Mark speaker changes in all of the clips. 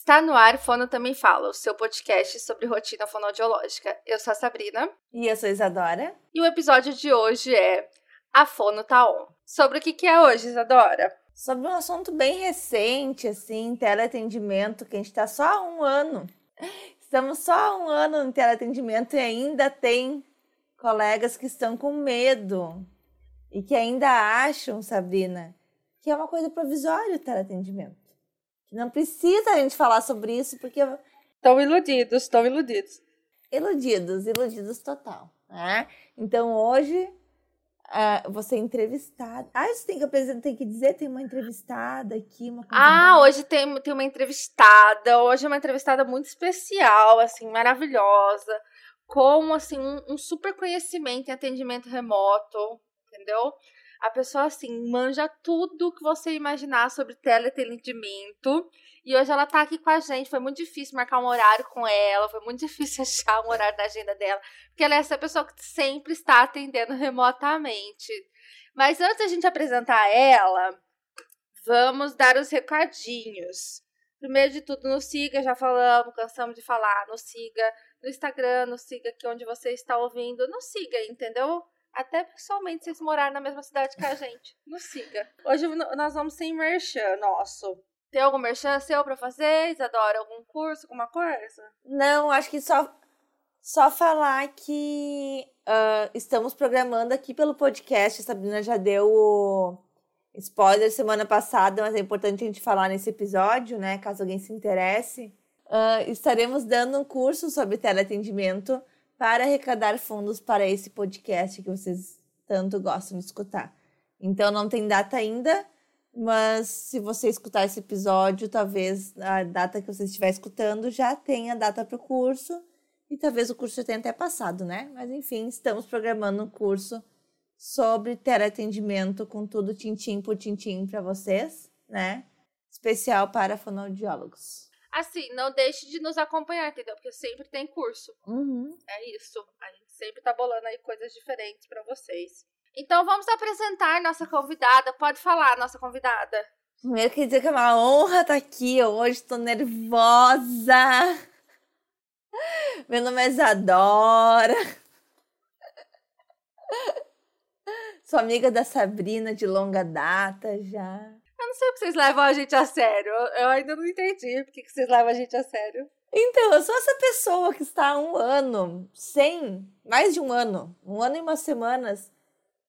Speaker 1: Está no ar Fono Também Fala, o seu podcast sobre rotina fonoaudiológica. Eu sou a Sabrina.
Speaker 2: E eu sou a Isadora.
Speaker 1: E o episódio de hoje é A Fono Tá On. Sobre o que, que é hoje, Isadora?
Speaker 2: Sobre um assunto bem recente, assim, teleatendimento, que a gente está só há um ano. Estamos só há um ano no teleatendimento e ainda tem colegas que estão com medo e que ainda acham, Sabrina, que é uma coisa provisória o teleatendimento. Não precisa a gente falar sobre isso, porque.
Speaker 1: Estão iludidos, estão iludidos.
Speaker 2: Iludidos, iludidos total. Né? Então hoje uh, você é entrevistada. Ah, você tem que apresentar, tem que dizer, tem uma entrevistada aqui, uma
Speaker 1: Ah, hoje tem, tem uma entrevistada. Hoje é uma entrevistada muito especial, assim, maravilhosa. Com, assim, um, um super conhecimento em atendimento remoto, entendeu? A pessoa, assim, manja tudo que você imaginar sobre teleatendimento. E hoje ela tá aqui com a gente. Foi muito difícil marcar um horário com ela. Foi muito difícil achar um horário da agenda dela. Porque ela é essa pessoa que sempre está atendendo remotamente. Mas antes da gente apresentar ela, vamos dar os recadinhos. Primeiro de tudo, nos siga, já falamos, cansamos de falar. Nos siga no Instagram, nos siga aqui onde você está ouvindo. Nos siga, entendeu? Até pessoalmente, vocês morarem na mesma cidade que a gente. Nos siga. Hoje nós vamos sem merchan nosso. Tem algum merchan seu pra fazer, Isadora? Algum curso, alguma coisa?
Speaker 2: Não, acho que só, só falar que uh, estamos programando aqui pelo podcast. A Sabrina já deu o spoiler semana passada, mas é importante a gente falar nesse episódio, né? Caso alguém se interesse. Uh, estaremos dando um curso sobre teleatendimento para arrecadar fundos para esse podcast que vocês tanto gostam de escutar. Então não tem data ainda, mas se você escutar esse episódio, talvez a data que você estiver escutando já tenha data para o curso e talvez o curso já tenha até passado, né? Mas enfim, estamos programando um curso sobre teleatendimento com tudo tintim por tintim para vocês, né? Especial para fonoaudiólogos.
Speaker 1: Assim, não deixe de nos acompanhar, entendeu? Porque sempre tem curso.
Speaker 2: Uhum.
Speaker 1: É isso. A gente sempre tá bolando aí coisas diferentes para vocês. Então vamos apresentar nossa convidada. Pode falar, nossa convidada.
Speaker 2: Primeiro queria dizer que é uma honra estar aqui. hoje tô nervosa. Meu nome é Isadora. Sou amiga da Sabrina de longa data já.
Speaker 1: Não sei porque vocês levam a gente a sério. Eu ainda não entendi porque vocês levam a gente a sério.
Speaker 2: Então, eu sou essa pessoa que está há um ano, sem, mais de um ano, um ano e umas semanas,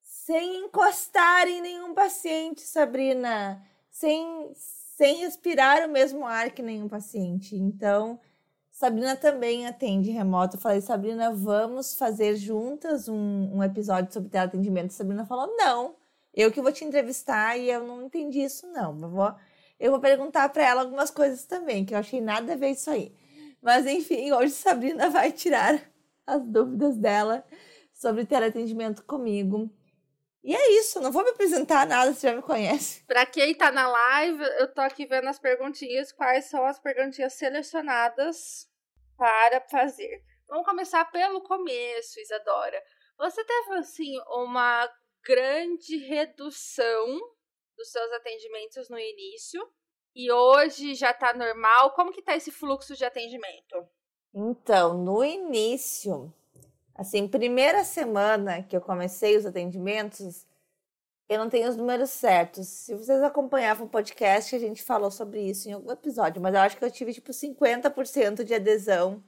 Speaker 2: sem encostar em nenhum paciente, Sabrina. Sem, sem respirar o mesmo ar que nenhum paciente. Então, Sabrina também atende remoto. Eu falei, Sabrina, vamos fazer juntas um, um episódio sobre teleatendimento. Sabrina falou, não. Eu que vou te entrevistar e eu não entendi isso, não. Eu vou, eu vou perguntar para ela algumas coisas também, que eu achei nada a ver isso aí. Mas enfim, hoje Sabrina vai tirar as dúvidas dela sobre teleatendimento comigo. E é isso, não vou me apresentar nada, você já me conhece.
Speaker 1: Para quem tá na live, eu tô aqui vendo as perguntinhas, quais são as perguntinhas selecionadas para fazer. Vamos começar pelo começo, Isadora. Você teve assim uma grande redução dos seus atendimentos no início e hoje já está normal. Como que está esse fluxo de atendimento?
Speaker 2: Então, no início, assim, primeira semana que eu comecei os atendimentos, eu não tenho os números certos. Se vocês acompanhavam o podcast, a gente falou sobre isso em algum episódio, mas eu acho que eu tive tipo 50% de adesão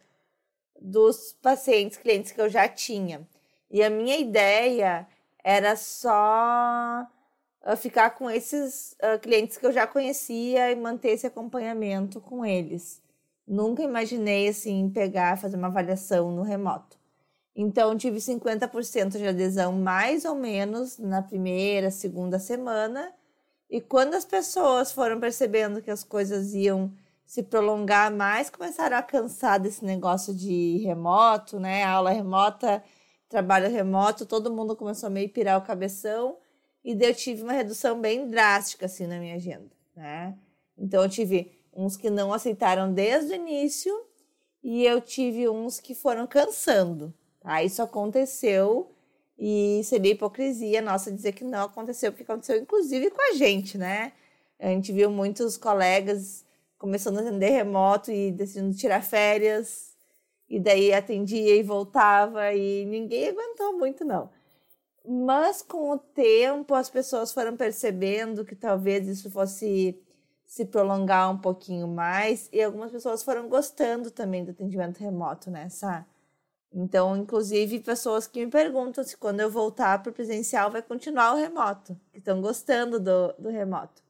Speaker 2: dos pacientes, clientes que eu já tinha. E a minha ideia era só uh, ficar com esses uh, clientes que eu já conhecia e manter esse acompanhamento com eles. Nunca imaginei assim pegar, fazer uma avaliação no remoto. Então tive 50% de adesão mais ou menos na primeira, segunda semana. E quando as pessoas foram percebendo que as coisas iam se prolongar mais, começaram a cansar desse negócio de remoto, né? aula remota trabalho remoto, todo mundo começou a meio pirar o cabeção e eu tive uma redução bem drástica assim na minha agenda, né? Então eu tive uns que não aceitaram desde o início e eu tive uns que foram cansando. Tá? Isso aconteceu e seria hipocrisia nossa dizer que não aconteceu, porque aconteceu inclusive com a gente, né? A gente viu muitos colegas começando a atender remoto e decidindo tirar férias. E daí atendia e voltava e ninguém aguentou muito, não. Mas com o tempo as pessoas foram percebendo que talvez isso fosse se prolongar um pouquinho mais e algumas pessoas foram gostando também do atendimento remoto, né? Então, inclusive, pessoas que me perguntam se quando eu voltar para o presencial vai continuar o remoto, que estão gostando do, do remoto.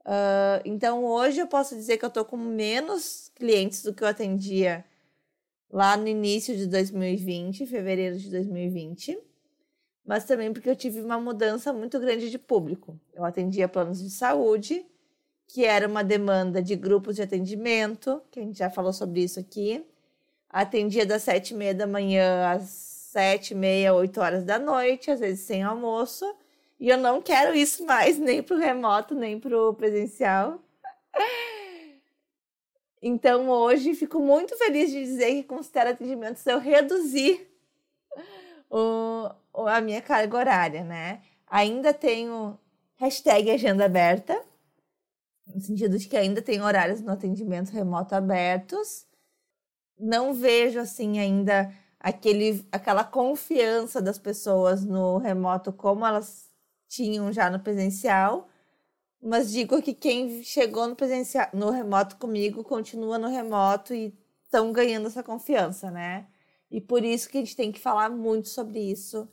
Speaker 2: Uh, então, hoje eu posso dizer que eu estou com menos clientes do que eu atendia lá no início de 2020, fevereiro de 2020, mas também porque eu tive uma mudança muito grande de público. Eu atendia planos de saúde, que era uma demanda de grupos de atendimento, que a gente já falou sobre isso aqui Atendia das sete e meia da manhã às sete e meia, oito horas da noite, às vezes sem almoço. E eu não quero isso mais, nem para o remoto, nem para o presencial. Então, hoje, fico muito feliz de dizer que considero atendimentos eu reduzir o, a minha carga horária, né? Ainda tenho hashtag agenda aberta, no sentido de que ainda tem horários no atendimento remoto abertos, não vejo assim ainda aquele, aquela confiança das pessoas no remoto como elas tinham já no presencial. Mas digo que quem chegou no presencial, no remoto comigo, continua no remoto e estão ganhando essa confiança, né? E por isso que a gente tem que falar muito sobre isso,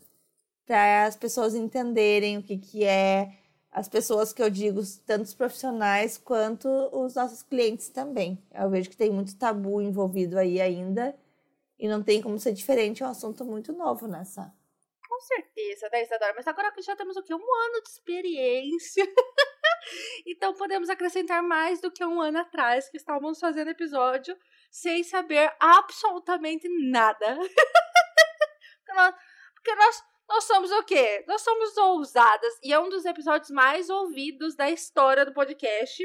Speaker 2: para as pessoas entenderem o que, que é as pessoas que eu digo, tanto os profissionais quanto os nossos clientes também. Eu vejo que tem muito tabu envolvido aí ainda e não tem como ser diferente, é um assunto muito novo nessa.
Speaker 1: Com certeza, né, Isadora? Mas agora que já temos o quê? Um ano de experiência. então podemos acrescentar mais do que um ano atrás que estávamos fazendo episódio sem saber absolutamente nada. porque nós, nós nós somos o quê? Nós somos ousadas e é um dos episódios mais ouvidos da história do podcast.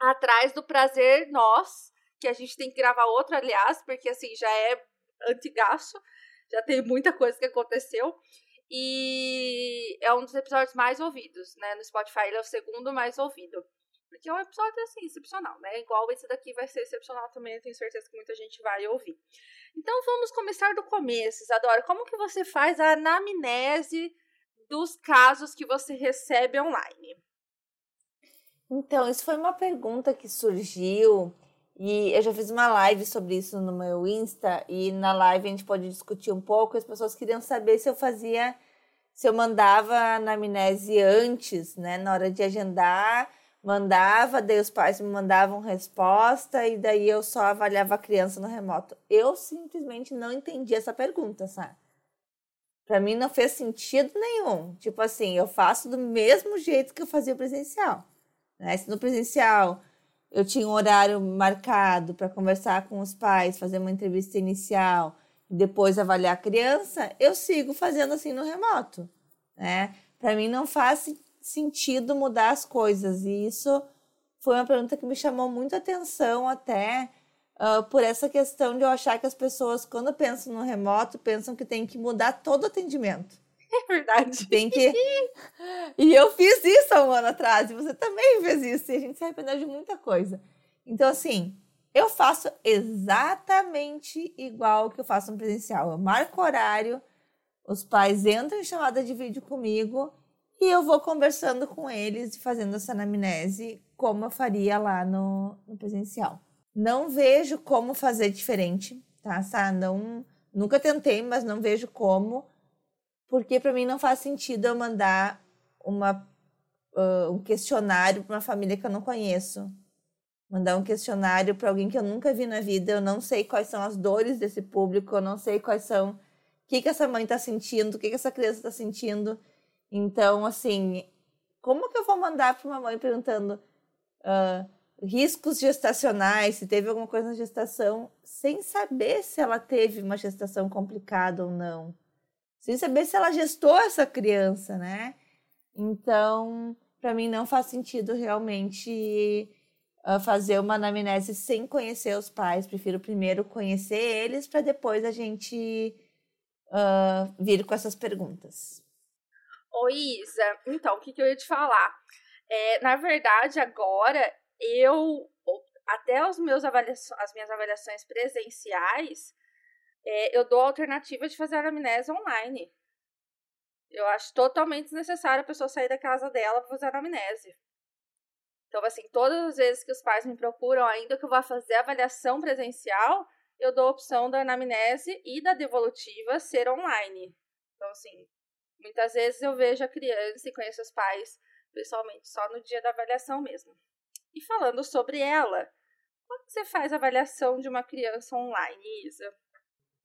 Speaker 1: Atrás do Prazer Nós, que a gente tem que gravar outro, aliás, porque assim já é antigaço, já tem muita coisa que aconteceu. E é um dos episódios mais ouvidos, né? No Spotify ele é o segundo mais ouvido. Porque é um episódio, assim, excepcional, né? Igual esse daqui vai ser excepcional também, eu tenho certeza que muita gente vai ouvir. Então vamos começar do começo, Isadora. Como que você faz a anamnese dos casos que você recebe online?
Speaker 2: Então, isso foi uma pergunta que surgiu e eu já fiz uma live sobre isso no meu Insta e na live a gente pode discutir um pouco. As pessoas queriam saber se eu fazia, se eu mandava a anamnese antes, né, na hora de agendar mandava, daí os pais me mandavam resposta e daí eu só avaliava a criança no remoto. Eu simplesmente não entendi essa pergunta, sabe? Para mim não fez sentido nenhum. Tipo assim, eu faço do mesmo jeito que eu fazia presencial. Né? Se no presencial eu tinha um horário marcado para conversar com os pais, fazer uma entrevista inicial, depois avaliar a criança, eu sigo fazendo assim no remoto, né? Para mim não faz sentido mudar as coisas. E isso foi uma pergunta que me chamou muito atenção até uh, por essa questão de eu achar que as pessoas, quando pensam no remoto, pensam que tem que mudar todo o atendimento.
Speaker 1: É verdade.
Speaker 2: Tem que. e eu fiz isso há um ano atrás, e você também fez isso, e a gente se arrependeu de muita coisa. Então, assim, eu faço exatamente igual que eu faço no presencial. Eu marco horário, os pais entram em chamada de vídeo comigo e eu vou conversando com eles e fazendo essa anamnese como eu faria lá no, no presencial. Não vejo como fazer diferente, tá? Não, nunca tentei, mas não vejo como, porque para mim não faz sentido eu mandar uma, uh, um questionário para uma família que eu não conheço. Mandar um questionário para alguém que eu nunca vi na vida, eu não sei quais são as dores desse público, eu não sei quais são o que, que essa mãe está sentindo, o que, que essa criança está sentindo. Então, assim, como que eu vou mandar para uma mãe perguntando uh, riscos gestacionais, se teve alguma coisa na gestação, sem saber se ela teve uma gestação complicada ou não? Sem saber se ela gestou essa criança, né? Então, para mim não faz sentido realmente uh, fazer uma anamnese sem conhecer os pais. Prefiro primeiro conhecer eles para depois a gente uh, vir com essas perguntas.
Speaker 1: Ô, Isa, então, o que, que eu ia te falar? É, na verdade, agora eu até os meus avaliações, as minhas avaliações presenciais, é, eu dou a alternativa de fazer a anamnese online. Eu acho totalmente desnecessário a pessoa sair da casa dela para fazer a anamnese. Então, assim, todas as vezes que os pais me procuram, ainda que eu vá fazer a avaliação presencial, eu dou a opção da anamnese e da devolutiva ser online. Então, assim, muitas vezes eu vejo a criança e conheço os pais pessoalmente só no dia da avaliação mesmo. E falando sobre ela, como você faz a avaliação de uma criança online, Isa?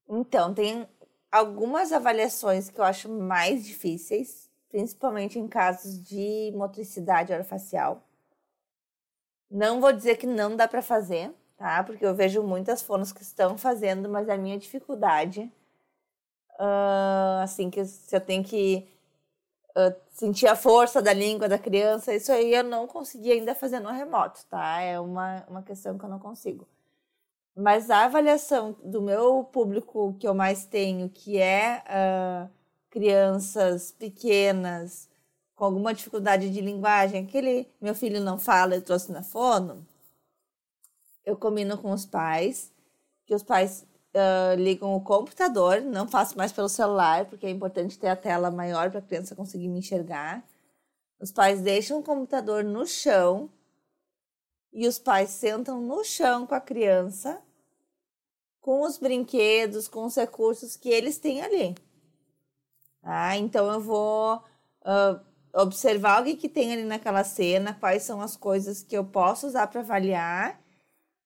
Speaker 2: Então, tem algumas avaliações que eu acho mais difíceis, principalmente em casos de motricidade orofacial. Não vou dizer que não dá para fazer, tá? Porque eu vejo muitas fonos que estão fazendo, mas a minha dificuldade, uh, assim, que se eu tenho que uh, sentir a força da língua da criança, isso aí eu não consegui ainda fazer no remoto, tá? É uma, uma questão que eu não consigo. Mas a avaliação do meu público que eu mais tenho, que é uh, crianças pequenas, com alguma dificuldade de linguagem, aquele meu filho não fala, eu trouxe na fono, eu combino com os pais, que os pais uh, ligam o computador, não faço mais pelo celular, porque é importante ter a tela maior para a criança conseguir me enxergar. Os pais deixam o computador no chão e os pais sentam no chão com a criança, com os brinquedos, com os recursos que eles têm ali. Tá? Então eu vou uh, observar o que tem ali naquela cena, quais são as coisas que eu posso usar para avaliar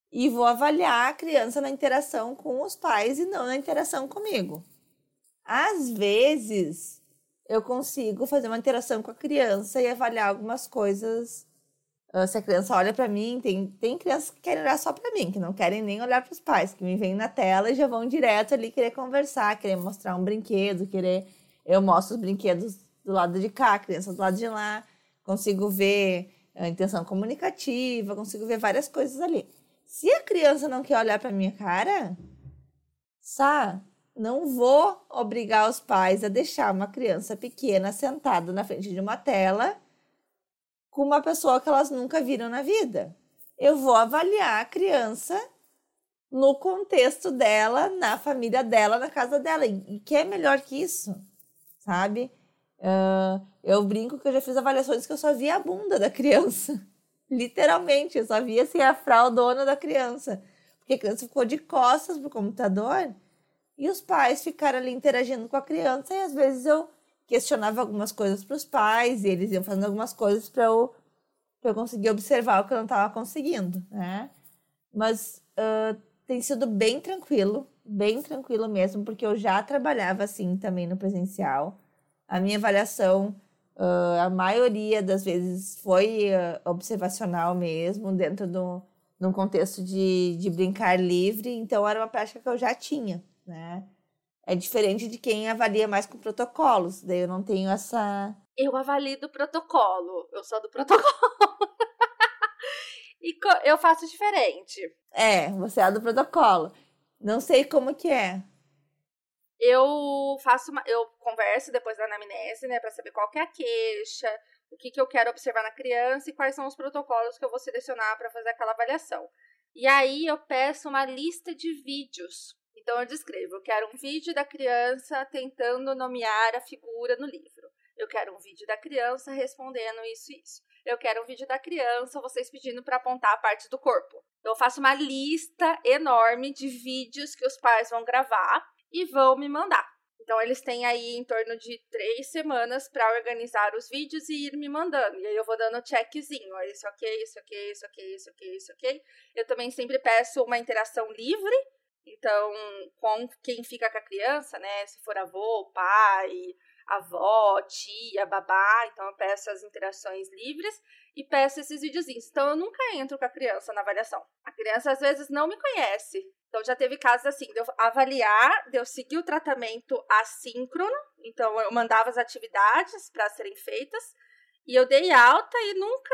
Speaker 2: e vou avaliar a criança na interação com os pais e não na interação comigo. Às vezes, eu consigo fazer uma interação com a criança e avaliar algumas coisas. Ah, se a criança olha para mim, tem, tem crianças que querem olhar só para mim, que não querem nem olhar para os pais, que me vêm na tela e já vão direto ali querer conversar, querer mostrar um brinquedo, querer. Eu mostro os brinquedos do lado de cá, a criança do lado de lá, consigo ver a intenção comunicativa, consigo ver várias coisas ali. Se a criança não quer olhar para minha cara, Sá, não vou obrigar os pais a deixar uma criança pequena sentada na frente de uma tela com uma pessoa que elas nunca viram na vida. Eu vou avaliar a criança no contexto dela, na família dela, na casa dela. E que é melhor que isso, sabe? Uh, eu brinco que eu já fiz avaliações que eu só via a bunda da criança. Literalmente, eu só via assim, a fraldona da criança. Porque a criança ficou de costas pro computador e os pais ficaram ali interagindo com a criança e às vezes eu questionava algumas coisas para os pais e eles iam fazendo algumas coisas para eu, eu conseguir observar o que eu não estava conseguindo, né? Mas uh, tem sido bem tranquilo, bem tranquilo mesmo, porque eu já trabalhava assim também no presencial a minha avaliação, uh, a maioria das vezes foi uh, observacional mesmo, dentro do num contexto de, de brincar livre, então era uma prática que eu já tinha, né? É diferente de quem avalia mais com protocolos, daí eu não tenho essa.
Speaker 1: Eu avalio do protocolo, eu sou do protocolo. e eu faço diferente.
Speaker 2: É, você é do protocolo. Não sei como que é
Speaker 1: eu faço uma, eu converso depois da anamnese, né, para saber qual é a queixa, o que, que eu quero observar na criança e quais são os protocolos que eu vou selecionar para fazer aquela avaliação. E aí eu peço uma lista de vídeos. Então eu descrevo, eu quero um vídeo da criança tentando nomear a figura no livro. Eu quero um vídeo da criança respondendo isso e isso. Eu quero um vídeo da criança, vocês pedindo para apontar a parte do corpo. Então, eu faço uma lista enorme de vídeos que os pais vão gravar e vão me mandar. Então, eles têm aí em torno de três semanas para organizar os vídeos e ir me mandando. E aí eu vou dando checkzinho. Isso ok, isso ok, isso ok, isso ok, isso ok. Eu também sempre peço uma interação livre. Então, com quem fica com a criança, né? Se for avô, pai, avó, tia, babá. Então, eu peço as interações livres e peço esses videozinhos. Então, eu nunca entro com a criança na avaliação. A criança, às vezes, não me conhece. Então já teve casos assim, de eu avaliar, de eu seguir o tratamento assíncrono, então eu mandava as atividades para serem feitas, e eu dei alta e nunca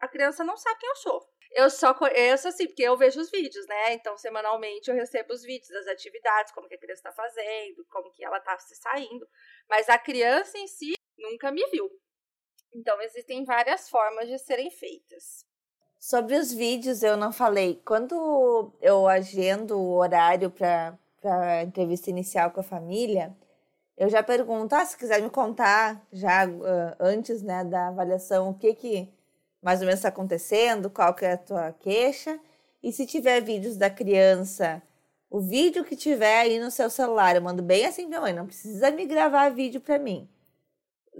Speaker 1: a criança não sabe quem eu sou. Eu só conheço assim, porque eu vejo os vídeos, né? Então, semanalmente eu recebo os vídeos das atividades, como que a criança está fazendo, como que ela está se saindo. Mas a criança em si nunca me viu. Então, existem várias formas de serem feitas.
Speaker 2: Sobre os vídeos, eu não falei. Quando eu agendo o horário para a entrevista inicial com a família, eu já pergunto, ah, se quiser me contar já uh, antes né, da avaliação, o que que mais ou menos está acontecendo, qual que é a tua queixa. E se tiver vídeos da criança, o vídeo que tiver aí no seu celular, eu mando bem assim minha mãe, não precisa me gravar vídeo para mim.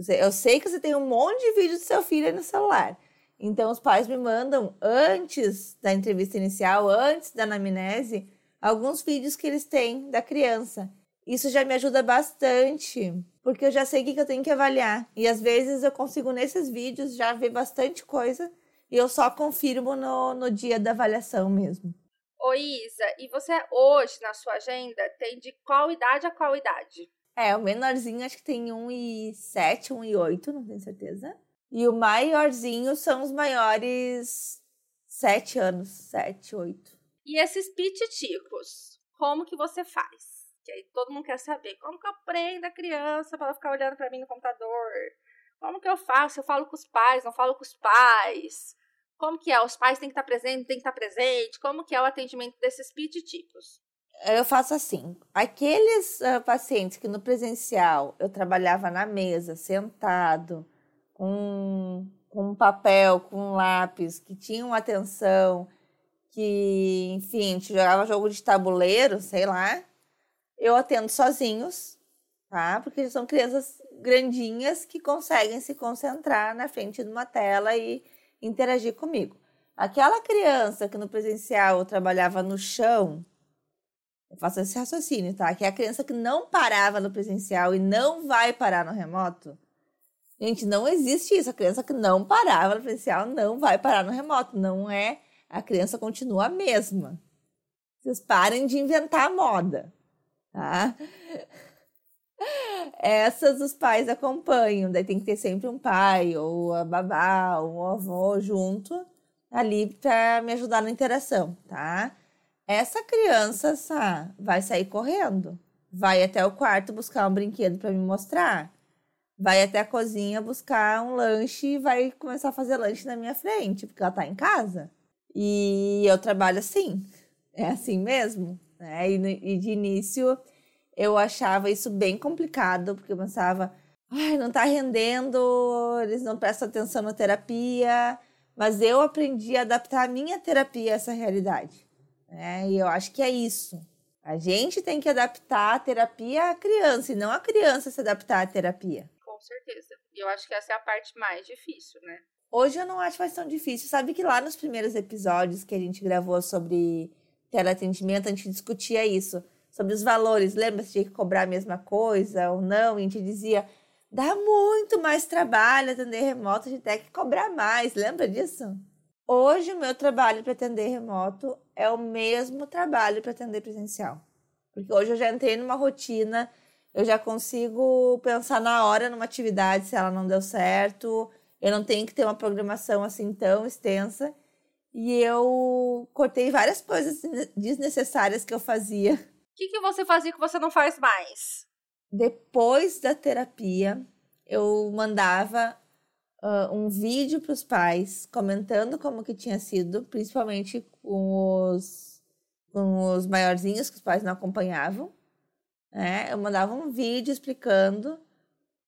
Speaker 2: Eu sei que você tem um monte de vídeo do seu filho aí no celular. Então, os pais me mandam, antes da entrevista inicial, antes da anamnese, alguns vídeos que eles têm da criança. Isso já me ajuda bastante, porque eu já sei o que eu tenho que avaliar. E às vezes eu consigo, nesses vídeos, já ver bastante coisa e eu só confirmo no, no dia da avaliação mesmo.
Speaker 1: Ô Isa, e você hoje na sua agenda tem de qual idade a qual idade?
Speaker 2: É, o menorzinho acho que tem 1 e 7, 1 e 8, não tenho certeza. E o maiorzinho são os maiores sete anos, sete, oito.
Speaker 1: E esses pititicos, como que você faz? Que aí todo mundo quer saber. Como que eu prendo a criança para ela ficar olhando para mim no computador? Como que eu faço? Eu falo com os pais, não falo com os pais? Como que é? Os pais têm que estar presentes, têm que estar presente? Como que é o atendimento desses pititicos?
Speaker 2: Eu faço assim. Aqueles uh, pacientes que no presencial eu trabalhava na mesa, sentado, com, com um papel, com um lápis, que tinham atenção, que, enfim, jogava jogo de tabuleiro, sei lá, eu atendo sozinhos, tá? Porque são crianças grandinhas que conseguem se concentrar na frente de uma tela e interagir comigo. Aquela criança que no presencial eu trabalhava no chão, eu faço esse raciocínio, tá? Que é a criança que não parava no presencial e não vai parar no remoto, Gente, não existe isso. A criança que não parava no presencial não vai parar no remoto. Não é. A criança continua a mesma. Vocês parem de inventar moda, tá? Essas os pais acompanham. Daí tem que ter sempre um pai, ou a babá, ou o avô junto ali para me ajudar na interação, tá? Essa criança sa, vai sair correndo, vai até o quarto buscar um brinquedo para me mostrar vai até a cozinha buscar um lanche e vai começar a fazer lanche na minha frente, porque ela tá em casa. E eu trabalho assim, é assim mesmo. Né? E, e de início eu achava isso bem complicado, porque eu pensava, ai, não tá rendendo, eles não prestam atenção na terapia. Mas eu aprendi a adaptar a minha terapia a essa realidade. Né? E eu acho que é isso. A gente tem que adaptar a terapia à criança e não a criança se adaptar à terapia
Speaker 1: com certeza. E eu acho que essa é a parte mais difícil, né?
Speaker 2: Hoje eu não acho mais tão difícil. Sabe que lá nos primeiros episódios que a gente gravou sobre teleatendimento, a gente discutia isso, sobre os valores. Lembra se tinha que cobrar a mesma coisa ou não? E a gente dizia, dá muito mais trabalho atender remoto, a gente tem que cobrar mais. Lembra disso? Hoje o meu trabalho para atender remoto é o mesmo trabalho para atender presencial. Porque hoje eu já entrei numa rotina eu já consigo pensar na hora numa atividade se ela não deu certo. Eu não tenho que ter uma programação assim tão extensa. E eu cortei várias coisas desnecessárias que eu fazia. O
Speaker 1: que, que você fazia que você não faz mais?
Speaker 2: Depois da terapia, eu mandava uh, um vídeo para os pais comentando como que tinha sido, principalmente com os, com os maiorzinhos que os pais não acompanhavam né? Eu mandava um vídeo explicando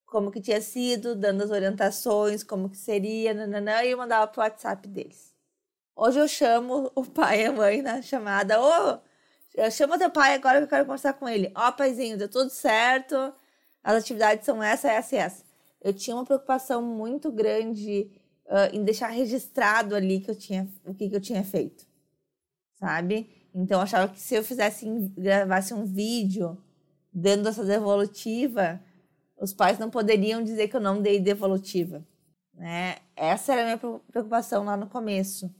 Speaker 2: como que tinha sido, dando as orientações, como que seria, nananã, e eu mandava pro WhatsApp deles. Hoje eu chamo o pai e a mãe na chamada, ô, chama teu pai agora que eu quero conversar com ele. Ó, paizinho, deu tudo certo, as atividades são essa, essa e essa. Eu tinha uma preocupação muito grande uh, em deixar registrado ali que eu tinha, o que, que eu tinha feito, sabe? Então eu achava que se eu fizesse, gravasse um vídeo dando essa devolutiva, os pais não poderiam dizer que eu não dei devolutiva. Né? Essa era a minha preocupação lá no começo.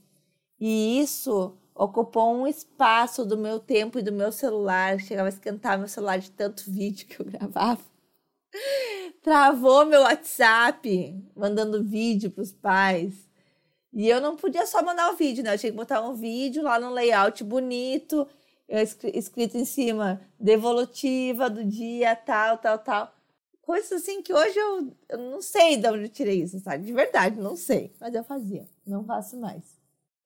Speaker 2: E isso ocupou um espaço do meu tempo e do meu celular. Chegava a esquentar meu celular de tanto vídeo que eu gravava. Travou meu WhatsApp mandando vídeo para os pais. E eu não podia só mandar o vídeo, né? Eu tinha que botar um vídeo lá no layout bonito escrito em cima, devolutiva do dia, tal, tal, tal. Coisas assim que hoje eu, eu não sei de onde eu tirei isso, sabe? De verdade, não sei. Mas eu fazia, não faço mais.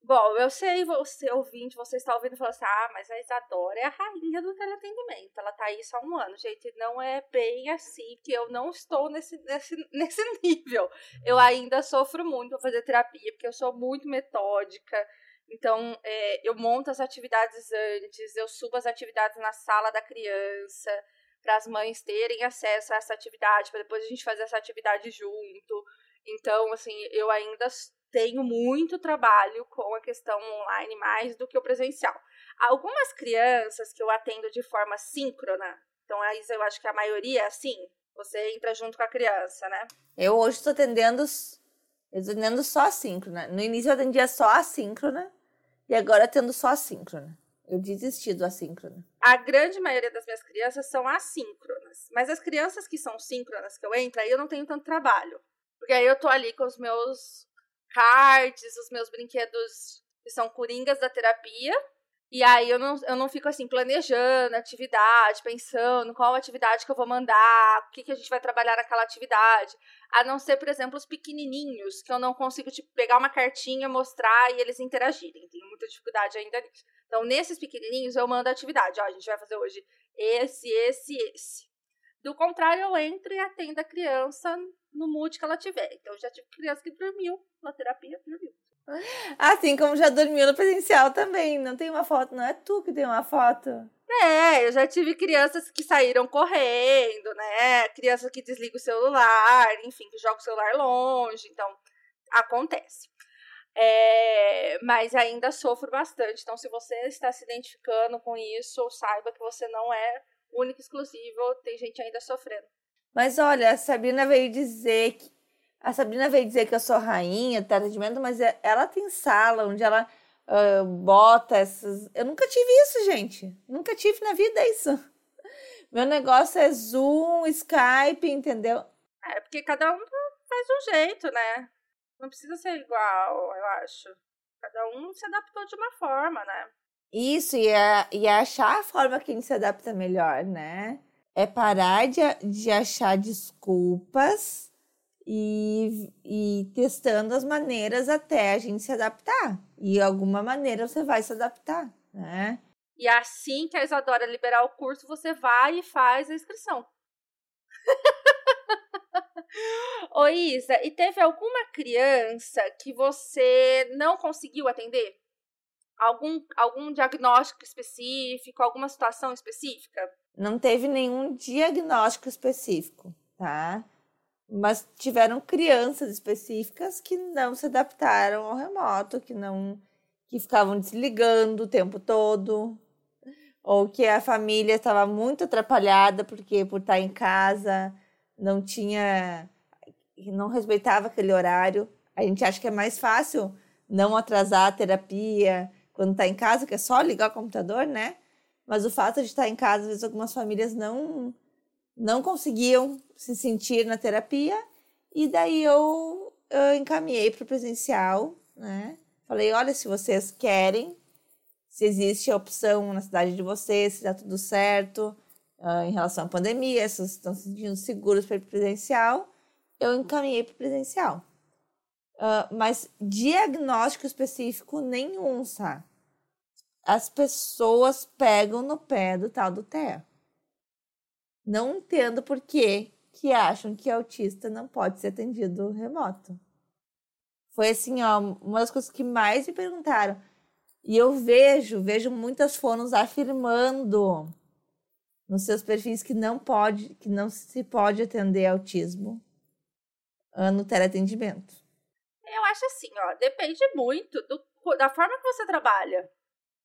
Speaker 1: Bom, eu sei, você ouvinte, você está ouvindo e falando assim: ah, mas a Isadora é a rainha do teleatendimento. Ela tá aí só um ano. Gente, não é bem assim, que eu não estou nesse, nesse, nesse nível. Eu ainda sofro muito para fazer terapia, porque eu sou muito metódica. Então, é, eu monto as atividades antes, eu subo as atividades na sala da criança, para as mães terem acesso a essa atividade, para depois a gente fazer essa atividade junto. Então, assim, eu ainda tenho muito trabalho com a questão online mais do que o presencial. Algumas crianças que eu atendo de forma síncrona, então aí eu acho que a maioria é assim, você entra junto com a criança, né?
Speaker 2: Eu hoje estou atendendo, atendendo só assíncrona. No início eu atendia só assíncrona e agora atendo só assíncrona. Eu desisti do assíncrona.
Speaker 1: A grande maioria das minhas crianças são assíncronas. Mas as crianças que são síncronas que eu entro, aí eu não tenho tanto trabalho. Porque aí eu tô ali com os meus cards, os meus brinquedos que são coringas da terapia. E aí eu não, eu não fico assim planejando atividade, pensando qual atividade que eu vou mandar, o que, que a gente vai trabalhar naquela atividade. A não ser, por exemplo, os pequenininhos, que eu não consigo tipo, pegar uma cartinha, mostrar e eles interagirem. Tenho muita dificuldade ainda nisso. Então, nesses pequenininhos, eu mando a atividade. Ó, a gente vai fazer hoje esse, esse, esse. Do contrário, eu entro e atendo a criança no mood que ela tiver. Então, eu já tive criança que dormiu na terapia, dormiu.
Speaker 2: Assim como já dormiu no presencial também. Não tem uma foto, não é tu que tem uma foto.
Speaker 1: É, eu já tive crianças que saíram correndo, né? Criança que desliga o celular, enfim, que joga o celular longe. Então, acontece. É, mas ainda sofro bastante. Então, se você está se identificando com isso, saiba que você não é único e exclusivo. Tem gente ainda sofrendo.
Speaker 2: Mas olha, a Sabrina veio dizer que. A Sabrina veio dizer que eu sou rainha do atendimento, mas é, ela tem sala onde ela uh, bota essas. Eu nunca tive isso, gente. Nunca tive na vida isso. Meu negócio é Zoom, Skype, entendeu?
Speaker 1: É, porque cada um faz um jeito, né? Não precisa ser igual, eu acho. Cada um se adaptou de uma forma, né?
Speaker 2: Isso, e, é, e é achar a forma que a gente se adapta melhor, né? é parar de, de achar desculpas e, e testando as maneiras até a gente se adaptar. E alguma maneira você vai se adaptar, né?
Speaker 1: E assim que a Isadora liberar o curso, você vai e faz a inscrição. Ô Isa, e teve alguma criança que você não conseguiu atender? Algum, algum diagnóstico específico, alguma situação específica?
Speaker 2: não teve nenhum diagnóstico específico, tá? Mas tiveram crianças específicas que não se adaptaram ao remoto, que não que ficavam desligando o tempo todo, ou que a família estava muito atrapalhada porque por estar em casa não tinha não respeitava aquele horário. A gente acha que é mais fácil não atrasar a terapia quando está em casa, que é só ligar o computador, né? Mas o fato de estar em casa, às vezes algumas famílias não não conseguiam se sentir na terapia e daí eu, eu encaminhei para o presencial, né? Falei, olha, se vocês querem, se existe a opção na cidade de vocês, se dá tudo certo uh, em relação à pandemia, se vocês estão se sentindo seguros para ir presencial, eu encaminhei para o presencial. Uh, mas diagnóstico específico nenhum, sabe? as pessoas pegam no pé do tal do TEA. Não entendo por que, que acham que autista não pode ser atendido remoto. Foi assim, ó, uma das coisas que mais me perguntaram. E eu vejo, vejo muitas fonos afirmando nos seus perfis que não pode, que não se pode atender autismo ah, no teleatendimento.
Speaker 1: Eu acho assim, ó, depende muito do, da forma que você trabalha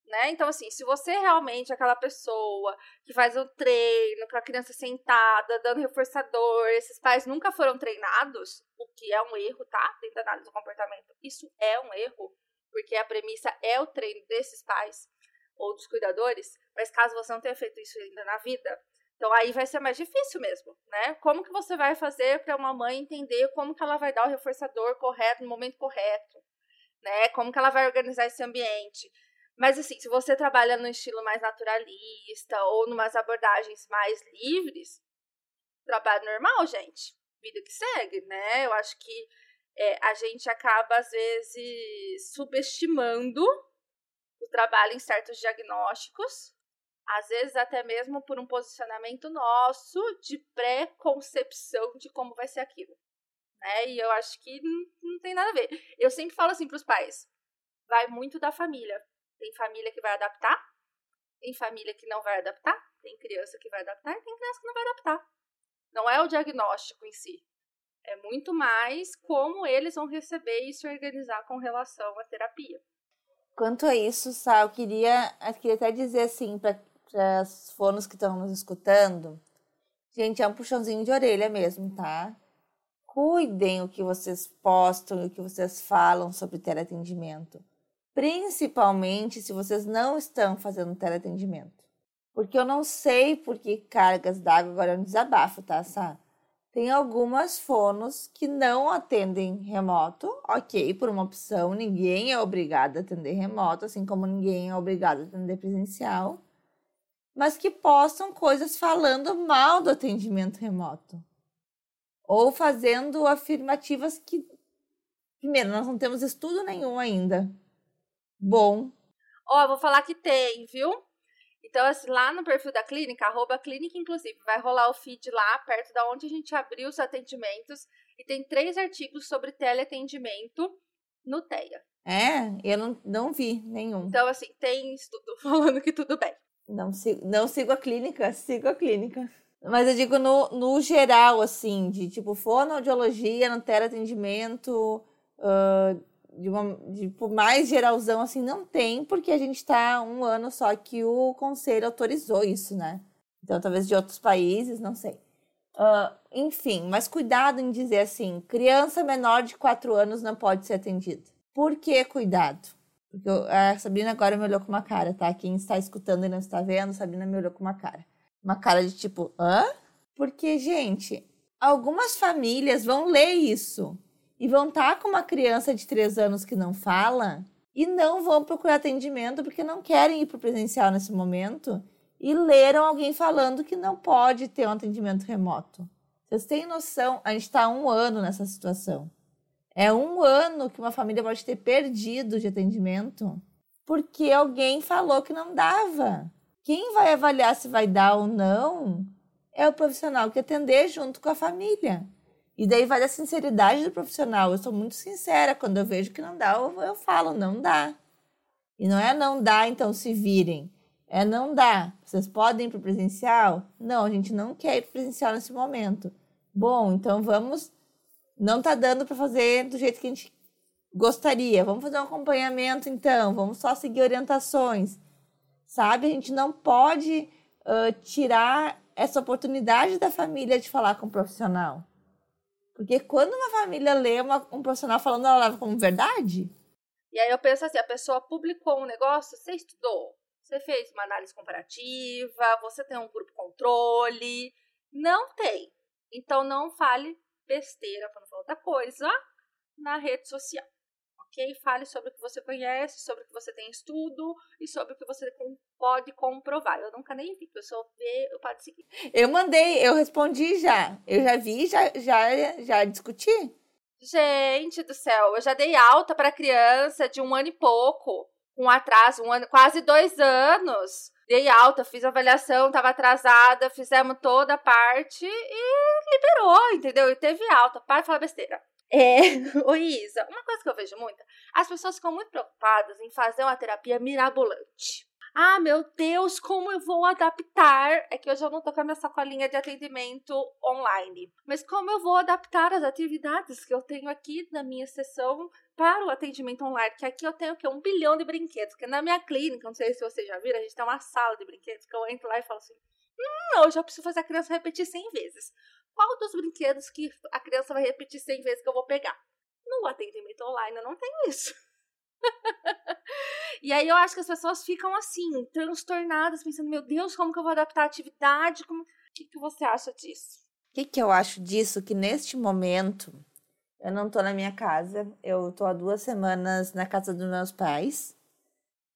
Speaker 1: né? Então, assim, se você realmente é aquela pessoa que faz o treino para criança sentada, dando reforçador, esses pais nunca foram treinados, o que é um erro, tá? Dentro da análise do comportamento. Isso é um erro, porque a premissa é o treino desses pais ou dos cuidadores, mas caso você não tenha feito isso ainda na vida, então aí vai ser mais difícil mesmo, né? Como que você vai fazer para uma mãe entender como que ela vai dar o reforçador correto no momento correto, né? Como que ela vai organizar esse ambiente? Mas assim, se você trabalha no estilo mais naturalista ou numas abordagens mais livres, trabalho normal, gente. Vida que segue, né? Eu acho que é, a gente acaba, às vezes, subestimando o trabalho em certos diagnósticos, às vezes até mesmo por um posicionamento nosso de pré-concepção de como vai ser aquilo. Né? E eu acho que não, não tem nada a ver. Eu sempre falo assim para os pais: vai muito da família. Tem família que vai adaptar, tem família que não vai adaptar, tem criança que vai adaptar e tem criança que não vai adaptar. Não é o diagnóstico em si. É muito mais como eles vão receber e se organizar com relação à terapia.
Speaker 2: Quanto a isso, Sal, eu queria, eu queria até dizer assim, para os fonos que estão nos escutando, gente, é um puxãozinho de orelha mesmo, tá? Cuidem o que vocês postam e o que vocês falam sobre teleatendimento. Principalmente se vocês não estão fazendo teleatendimento. Porque eu não sei por que cargas d'água, agora é um desabafo, tá, Sá? Tem algumas fonos que não atendem remoto, ok, por uma opção, ninguém é obrigado a atender remoto, assim como ninguém é obrigado a atender presencial, mas que postam coisas falando mal do atendimento remoto. Ou fazendo afirmativas que, primeiro, nós não temos estudo nenhum ainda. Bom.
Speaker 1: Ó, oh, vou falar que tem, viu? Então, assim, lá no perfil da clínica, arroba clínica, inclusive, vai rolar o feed lá, perto da onde a gente abriu os atendimentos. E tem três artigos sobre teleatendimento no TEA.
Speaker 2: É, eu não, não vi nenhum.
Speaker 1: Então, assim, tem estudo falando que tudo bem.
Speaker 2: Não sigo, não sigo a clínica, sigo a clínica. Mas eu digo no, no geral, assim, de tipo fonoaudiologia, no teleatendimento, uh, de uma de, mais geralzão assim não tem, porque a gente está um ano só que o conselho autorizou isso, né? Então talvez de outros países, não sei. Uh, enfim, mas cuidado em dizer assim, criança menor de 4 anos não pode ser atendida. Por que cuidado? Porque eu, a Sabrina agora me olhou com uma cara, tá? Quem está escutando e não está vendo, Sabrina me olhou com uma cara. Uma cara de tipo, hã? Porque, gente, algumas famílias vão ler isso e vão estar tá com uma criança de 3 anos que não fala e não vão procurar atendimento porque não querem ir para o presencial nesse momento e leram alguém falando que não pode ter um atendimento remoto. Vocês têm noção? A gente está há um ano nessa situação. É um ano que uma família pode ter perdido de atendimento porque alguém falou que não dava. Quem vai avaliar se vai dar ou não é o profissional que atender junto com a família. E daí vai da sinceridade do profissional. Eu sou muito sincera. Quando eu vejo que não dá, eu, eu falo, não dá. E não é não dá, então se virem. É não dá. Vocês podem ir para o presencial? Não, a gente não quer ir para presencial nesse momento. Bom, então vamos. Não tá dando para fazer do jeito que a gente gostaria. Vamos fazer um acompanhamento, então. Vamos só seguir orientações. Sabe? A gente não pode uh, tirar essa oportunidade da família de falar com o profissional. Porque quando uma família lê uma, um profissional falando, ela leva como verdade.
Speaker 1: E aí eu penso assim, a pessoa publicou um negócio, você estudou, você fez uma análise comparativa, você tem um grupo controle. Não tem. Então não fale besteira, para não falar outra coisa, na rede social ok? Fale sobre o que você conhece, sobre o que você tem estudo e sobre o que você pode comprovar. Eu nunca nem vi, eu só ver, eu pode seguir.
Speaker 2: Eu mandei, eu respondi já. Eu já vi, já, já, já discuti.
Speaker 1: Gente do céu, eu já dei alta para criança de um ano e pouco, com atraso, um ano, quase dois anos. Dei alta, fiz avaliação, estava atrasada, fizemos toda a parte e liberou, entendeu? E teve alta. Para de falar besteira. É, ô Isa, uma coisa que eu vejo muito, as pessoas ficam muito preocupadas em fazer uma terapia mirabolante. Ah, meu Deus, como eu vou adaptar? É que hoje eu não tô com a minha sacolinha de atendimento online. Mas como eu vou adaptar as atividades que eu tenho aqui na minha sessão para o atendimento online? Que aqui eu tenho que um bilhão de brinquedos. Que na minha clínica, não sei se vocês já viram, a gente tem uma sala de brinquedos que eu entro lá e falo assim: Hum, hoje eu preciso fazer a criança repetir 100 vezes qual dos brinquedos que a criança vai repetir 100 vezes que eu vou pegar? No atendimento online eu não tenho isso. e aí eu acho que as pessoas ficam assim, transtornadas, pensando, meu Deus, como que eu vou adaptar a atividade? Como... O que, que você acha disso?
Speaker 2: O que, que eu acho disso? Que neste momento eu não tô na minha casa, eu tô há duas semanas na casa dos meus pais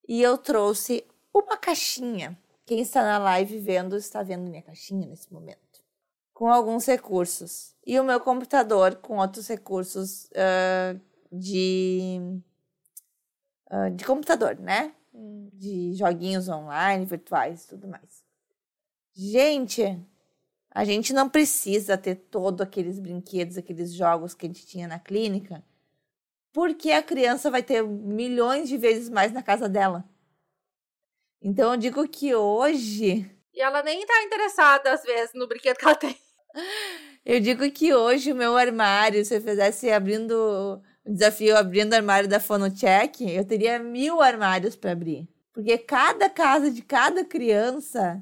Speaker 2: e eu trouxe uma caixinha. Quem está na live vendo está vendo minha caixinha nesse momento com alguns recursos. E o meu computador com outros recursos uh, de, uh, de computador, né? De joguinhos online, virtuais e tudo mais. Gente, a gente não precisa ter todos aqueles brinquedos, aqueles jogos que a gente tinha na clínica, porque a criança vai ter milhões de vezes mais na casa dela. Então eu digo que hoje.
Speaker 1: E ela nem tá interessada, às vezes, no brinquedo que ela tem.
Speaker 2: Eu digo que hoje o meu armário, se eu fizesse abrindo o desafio abrindo o armário da Fonocheck, eu teria mil armários para abrir. Porque cada casa de cada criança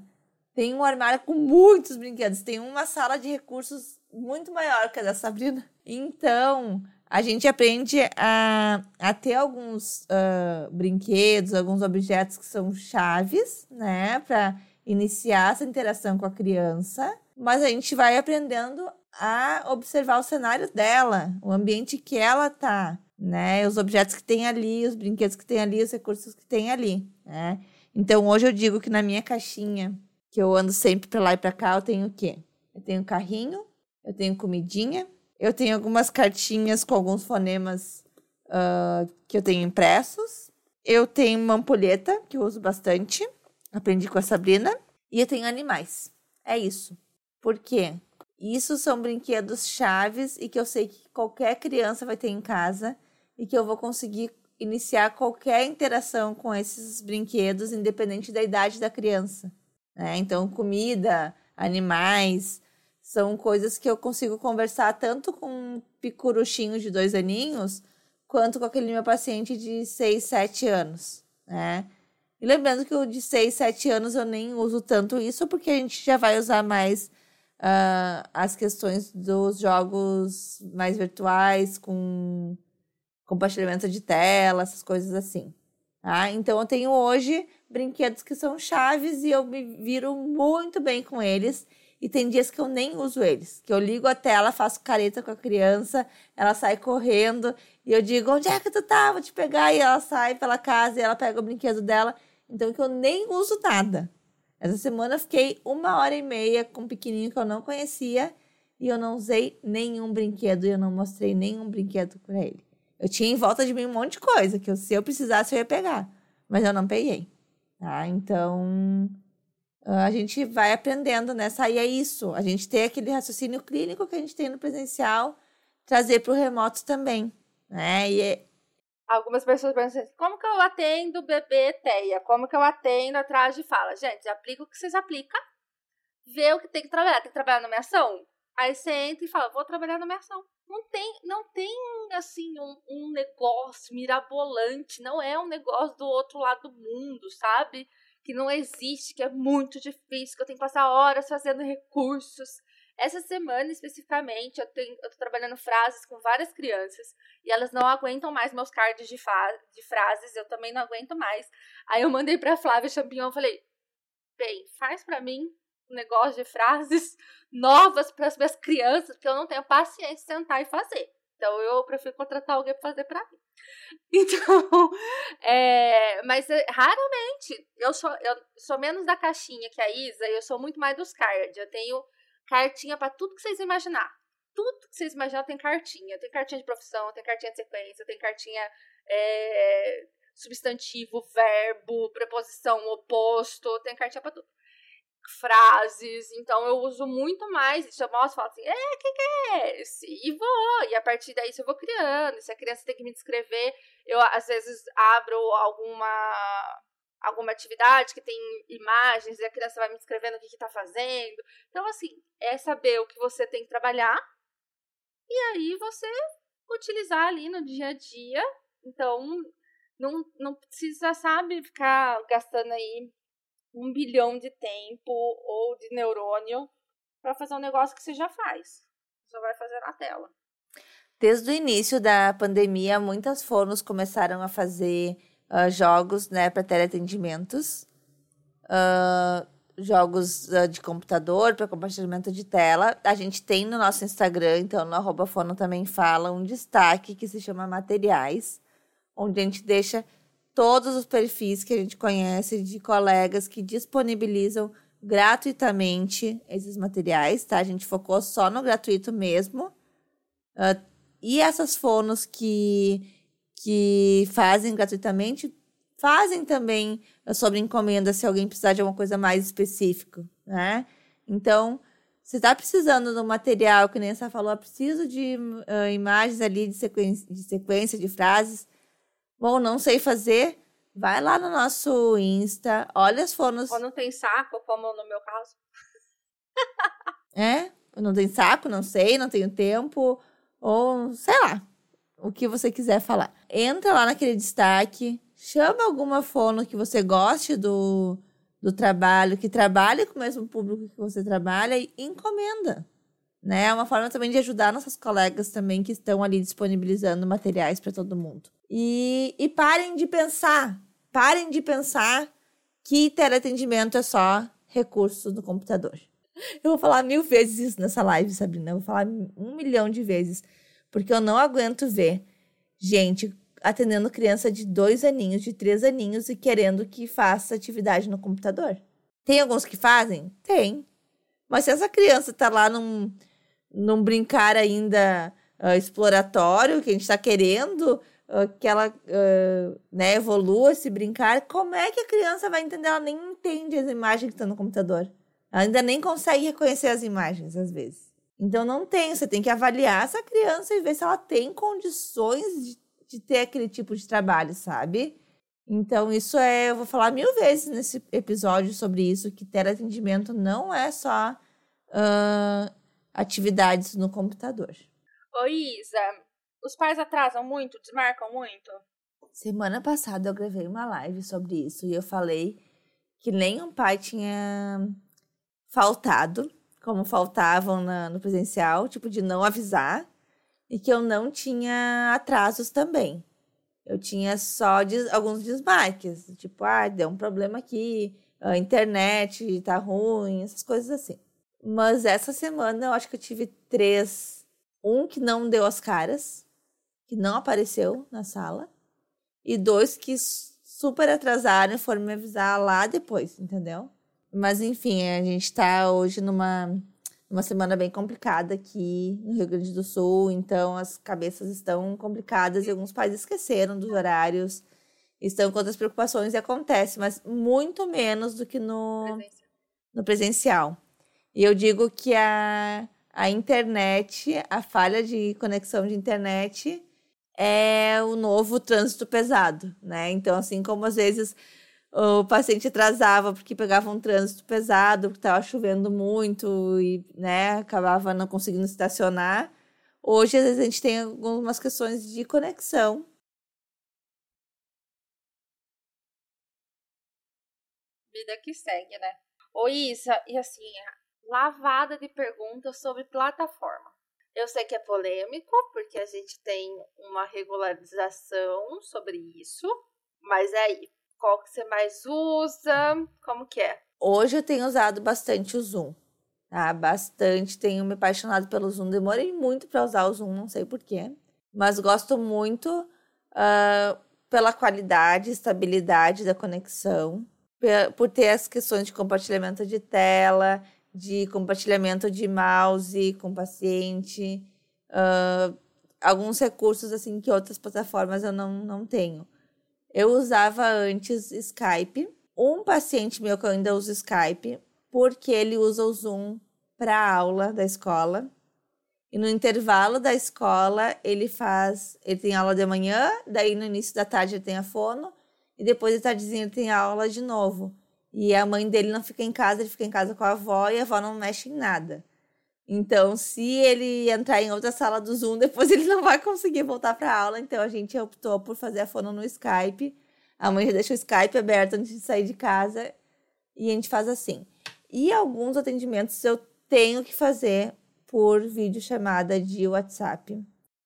Speaker 2: tem um armário com muitos brinquedos. Tem uma sala de recursos muito maior que a da Sabrina. Então, a gente aprende a, a ter alguns uh, brinquedos, alguns objetos que são chaves, né, para iniciar essa interação com a criança, mas a gente vai aprendendo a observar o cenário dela, o ambiente que ela tá, né, os objetos que tem ali, os brinquedos que tem ali, os recursos que tem ali, né. Então, hoje eu digo que na minha caixinha, que eu ando sempre para lá e para cá, eu tenho o quê? Eu tenho carrinho, eu tenho comidinha, eu tenho algumas cartinhas com alguns fonemas uh, que eu tenho impressos. Eu tenho uma ampulheta, que eu uso bastante. Aprendi com a Sabrina. E eu tenho animais. É isso. Por quê? Isso são brinquedos chaves e que eu sei que qualquer criança vai ter em casa e que eu vou conseguir iniciar qualquer interação com esses brinquedos, independente da idade da criança. Né? Então, comida, animais, são coisas que eu consigo conversar tanto com um picuruchinho de dois aninhos, quanto com aquele meu paciente de seis, sete anos, né? E lembrando que o de seis, sete anos eu nem uso tanto isso, porque a gente já vai usar mais uh, as questões dos jogos mais virtuais, com compartilhamento de tela, essas coisas assim. Tá? Então eu tenho hoje brinquedos que são chaves e eu me viro muito bem com eles e tem dias que eu nem uso eles, que eu ligo a tela, faço careta com a criança, ela sai correndo e eu digo: "Onde é que tu tá? Vou te pegar". E ela sai pela casa e ela pega o brinquedo dela. Então que eu nem uso nada. Essa semana eu fiquei uma hora e meia com um pequenininho que eu não conhecia e eu não usei nenhum brinquedo e eu não mostrei nenhum brinquedo para ele. Eu tinha em volta de mim um monte de coisa que eu, se eu precisasse eu ia pegar, mas eu não peguei. Tá? Então, ah, a gente vai aprendendo nessa. E é isso. A gente tem aquele raciocínio clínico que a gente tem no presencial, trazer para o remoto também. Né? E é...
Speaker 1: Algumas pessoas pensam assim, como que eu atendo bebê teia? Como que eu atendo atrás de fala? Gente, aplica o que vocês aplicam, vê o que tem que trabalhar. Tem que trabalhar na minha ação? Aí você entra e fala, vou trabalhar na minha ação. Não tem, não tem assim, um, um negócio mirabolante, não é um negócio do outro lado do mundo, sabe? que não existe, que é muito difícil, que eu tenho que passar horas fazendo recursos. Essa semana, especificamente, eu, tenho, eu tô trabalhando frases com várias crianças e elas não aguentam mais meus cards de, de frases, eu também não aguento mais. Aí eu mandei pra Flávia Champignon, falei, bem, faz para mim um negócio de frases novas para as minhas crianças, porque eu não tenho paciência de sentar e fazer. Então eu prefiro contratar alguém para fazer para mim. Então, é, mas é, raramente eu sou, eu sou menos da caixinha que a Isa, eu sou muito mais dos cards. Eu tenho cartinha para tudo que vocês imaginar. Tudo que vocês imaginar tem cartinha. Tem cartinha de profissão, tem cartinha de sequência, tem cartinha é, substantivo, verbo, preposição, oposto, tem cartinha para tudo frases, então eu uso muito mais isso. Eu mostro falo assim, é, que, que é esse? E vou, e a partir daí eu vou criando. Se a criança tem que me descrever, eu às vezes abro alguma alguma atividade que tem imagens e a criança vai me descrevendo o que está fazendo. Então, assim, é saber o que você tem que trabalhar e aí você utilizar ali no dia a dia. Então, não, não precisa, sabe, ficar gastando aí um bilhão de tempo ou de neurônio para fazer um negócio que você já faz. Você vai fazer na tela.
Speaker 2: Desde o início da pandemia, muitas fonos começaram a fazer uh, jogos né, para teleatendimentos, uh, jogos uh, de computador para compartilhamento de tela. A gente tem no nosso Instagram, então no arroba fono também fala, um destaque que se chama materiais, onde a gente deixa todos os perfis que a gente conhece de colegas que disponibilizam gratuitamente esses materiais, tá? A gente focou só no gratuito mesmo. Uh, e essas fonos que, que fazem gratuitamente, fazem também sobre encomenda se alguém precisar de alguma coisa mais específica, né? Então, você está precisando um material, que nem você falou, preciso de uh, imagens ali de sequência, de sequência de frases. Bom, não sei fazer, vai lá no nosso Insta, olha as fonos.
Speaker 1: Ou não tem saco, como no meu caso.
Speaker 2: é, não tem saco, não sei, não tenho tempo, ou sei lá, o que você quiser falar. Entra lá naquele destaque, chama alguma fono que você goste do, do trabalho, que trabalhe com o mesmo público que você trabalha e encomenda. Né? É uma forma também de ajudar nossas colegas também que estão ali disponibilizando materiais para todo mundo. E, e parem de pensar, parem de pensar que teleatendimento é só recurso do computador. Eu vou falar mil vezes isso nessa live, Sabrina. Eu vou falar um milhão de vezes. Porque eu não aguento ver gente atendendo criança de dois aninhos, de três aninhos e querendo que faça atividade no computador. Tem alguns que fazem? Tem. Mas se essa criança está lá num, num brincar ainda uh, exploratório, que a gente está querendo uh, que ela uh, né, evolua esse brincar, como é que a criança vai entender? Ela nem entende as imagens que estão no computador. Ela ainda nem consegue reconhecer as imagens, às vezes. Então não tem, você tem que avaliar essa criança e ver se ela tem condições de de ter aquele tipo de trabalho, sabe? Então, isso é. Eu vou falar mil vezes nesse episódio sobre isso: que ter atendimento não é só uh, atividades no computador.
Speaker 1: Oi, Isa, os pais atrasam muito, desmarcam muito?
Speaker 2: Semana passada eu gravei uma live sobre isso e eu falei que nenhum pai tinha faltado, como faltavam na, no presencial, tipo de não avisar e que eu não tinha atrasos também. Eu tinha só des alguns desmarques, tipo, ah, deu um problema aqui, a internet tá ruim, essas coisas assim. Mas essa semana eu acho que eu tive três. Um que não deu as caras, que não apareceu na sala, e dois que super atrasaram e foram me avisar lá depois, entendeu? Mas enfim, a gente tá hoje numa uma semana bem complicada aqui no Rio Grande do Sul, então as cabeças estão complicadas e alguns pais esqueceram dos horários, estão com outras preocupações e acontece, mas muito menos do que no presencial. No presencial. E eu digo que a, a internet, a falha de conexão de internet é o novo trânsito pesado, né? Então, assim como às vezes o paciente atrasava porque pegava um trânsito pesado, porque estava chovendo muito e né, acabava não conseguindo estacionar. Hoje, às vezes, a gente tem algumas questões de conexão.
Speaker 1: Vida que segue, né? Ô Isa, e assim, lavada de perguntas sobre plataforma. Eu sei que é polêmico, porque a gente tem uma regularização sobre isso, mas é aí, qual que você mais usa? Como que é?
Speaker 2: Hoje eu tenho usado bastante o Zoom. Tá? Bastante. Tenho me apaixonado pelo Zoom. Demorei muito para usar o Zoom, não sei porquê. Mas gosto muito uh, pela qualidade, estabilidade da conexão. Por ter as questões de compartilhamento de tela, de compartilhamento de mouse com paciente. Uh, alguns recursos assim que outras plataformas eu não, não tenho. Eu usava antes Skype. Um paciente meu que eu ainda uso Skype, porque ele usa o Zoom para aula da escola. E no intervalo da escola, ele faz. Ele tem aula de manhã, daí no início da tarde ele tem a fono, e depois de tardezinha ele tem aula de novo. E a mãe dele não fica em casa, ele fica em casa com a avó e a avó não mexe em nada. Então, se ele entrar em outra sala do Zoom, depois ele não vai conseguir voltar para a aula. Então, a gente optou por fazer a fono no Skype. A mãe já deixa o Skype aberto antes de sair de casa e a gente faz assim. E alguns atendimentos eu tenho que fazer por videochamada de WhatsApp,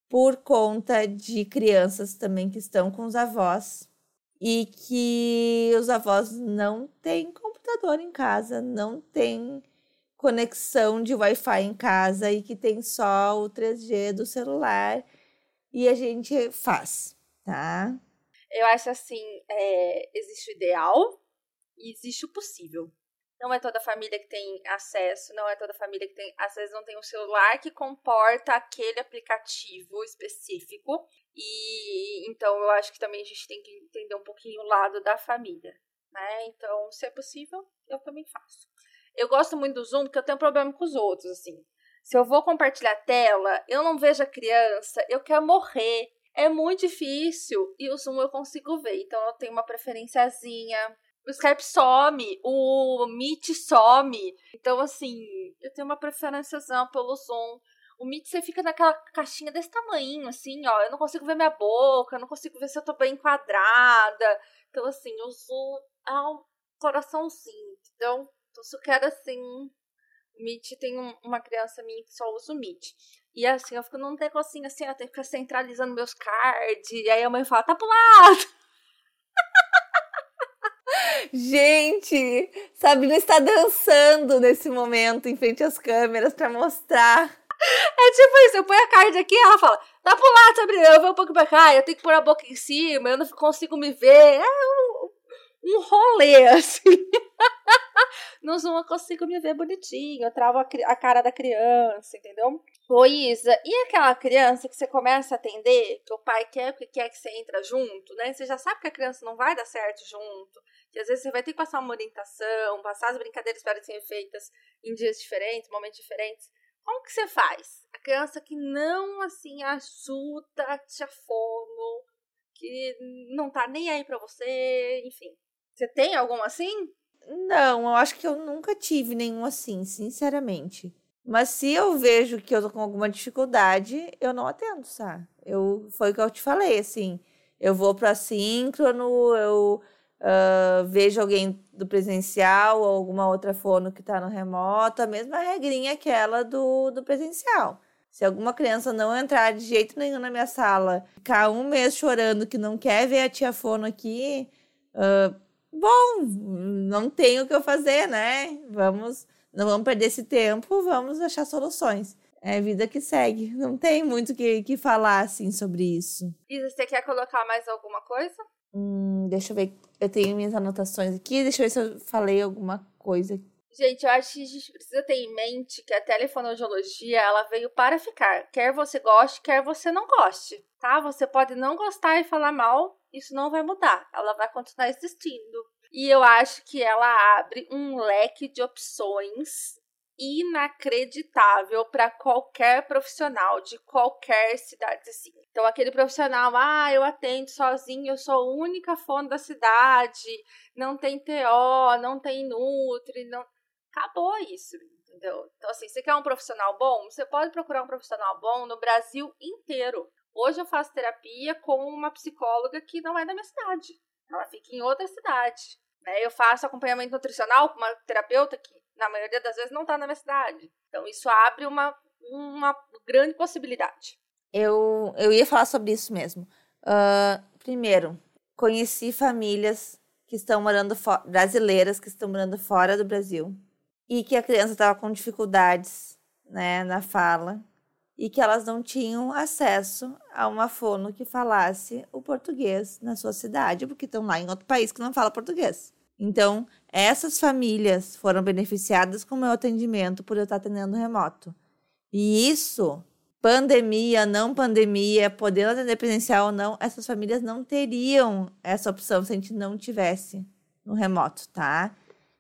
Speaker 2: por conta de crianças também que estão com os avós e que os avós não têm computador em casa, não têm conexão de Wi-Fi em casa e que tem só o 3G do celular e a gente faz, tá?
Speaker 1: Eu acho assim, é, existe o ideal e existe o possível. Não é toda família que tem acesso, não é toda família que tem, às vezes não tem um celular que comporta aquele aplicativo específico. E então eu acho que também a gente tem que entender um pouquinho o lado da família, né? Então, se é possível, eu também faço. Eu gosto muito do Zoom porque eu tenho problema com os outros, assim. Se eu vou compartilhar tela, eu não vejo a criança, eu quero morrer. É muito difícil e o Zoom eu consigo ver, então eu tenho uma preferenciazinha o Skype some, o Meet some. Então, assim, eu tenho uma preferência pelo Zoom. O Meet você fica naquela caixinha desse tamanho, assim, ó. Eu não consigo ver minha boca, eu não consigo ver se eu tô bem enquadrada. Então, assim, o Zoom é um coraçãozinho? Então, eu quero, assim. Meet tem um, uma criança minha que só usa o Meet. E assim, eu fico num negocinho assim, eu tenho que ficar centralizando meus cards. E aí a mãe fala, tá pro lado!
Speaker 2: Gente, Sabrina está dançando nesse momento em frente às câmeras para mostrar.
Speaker 1: É tipo isso, eu ponho a card aqui ela fala, dá pro lado, Sabrina, eu vou um pouco pra cá, eu tenho que pôr a boca em cima, eu não consigo me ver. É um, um rolê, assim. No Zoom eu consigo me ver bonitinho, eu travo a, a cara da criança, entendeu? Ô e aquela criança que você começa a atender, que o pai quer que quer que você entra junto, né? Você já sabe que a criança não vai dar certo junto, que às vezes você vai ter que passar uma orientação, passar as brincadeiras para serem feitas em dias diferentes, momentos diferentes. Como que você faz? A criança que não, assim, ajuda, te afono, que não tá nem aí pra você, enfim. Você tem algum assim?
Speaker 2: Não, eu acho que eu nunca tive nenhum assim, sinceramente. Mas se eu vejo que eu tô com alguma dificuldade, eu não atendo, sabe? Eu, foi o que eu te falei, assim. Eu vou para síncrono, eu uh, vejo alguém do presencial ou alguma outra fono que está no remoto, a mesma regrinha aquela do, do presencial. Se alguma criança não entrar de jeito nenhum na minha sala, ficar um mês chorando que não quer ver a tia fono aqui, uh, bom, não tem o que eu fazer, né? Vamos não vamos perder esse tempo, vamos achar soluções. É a vida que segue. Não tem muito o que, que falar, assim, sobre isso.
Speaker 1: Isa, você quer colocar mais alguma coisa?
Speaker 2: Hum, deixa eu ver. Eu tenho minhas anotações aqui. Deixa eu ver se eu falei alguma coisa.
Speaker 1: Gente, eu acho que a gente precisa ter em mente que a telefonologia, ela veio para ficar. Quer você goste, quer você não goste, tá? Você pode não gostar e falar mal, isso não vai mudar. Ela vai continuar existindo. E eu acho que ela abre um leque de opções inacreditável para qualquer profissional de qualquer cidadezinha. Então, aquele profissional, ah, eu atendo sozinho, eu sou a única fonte da cidade, não tem TO, não tem Nutri, não. Acabou isso, entendeu? Então, assim, você quer um profissional bom? Você pode procurar um profissional bom no Brasil inteiro. Hoje eu faço terapia com uma psicóloga que não é da minha cidade. Ela fica em outra cidade. Né? Eu faço acompanhamento nutricional com uma terapeuta que, na maioria das vezes, não está na minha cidade. Então, isso abre uma, uma grande possibilidade.
Speaker 2: Eu, eu ia falar sobre isso mesmo. Uh, primeiro, conheci famílias que estão morando brasileiras que estão morando fora do Brasil e que a criança estava com dificuldades né, na fala e que elas não tinham acesso a uma fono que falasse o português na sua cidade, porque estão lá em outro país que não fala português. Então, essas famílias foram beneficiadas com o meu atendimento por eu estar atendendo remoto. E isso, pandemia, não pandemia, podendo atender presencial ou não, essas famílias não teriam essa opção se a gente não tivesse no remoto, tá?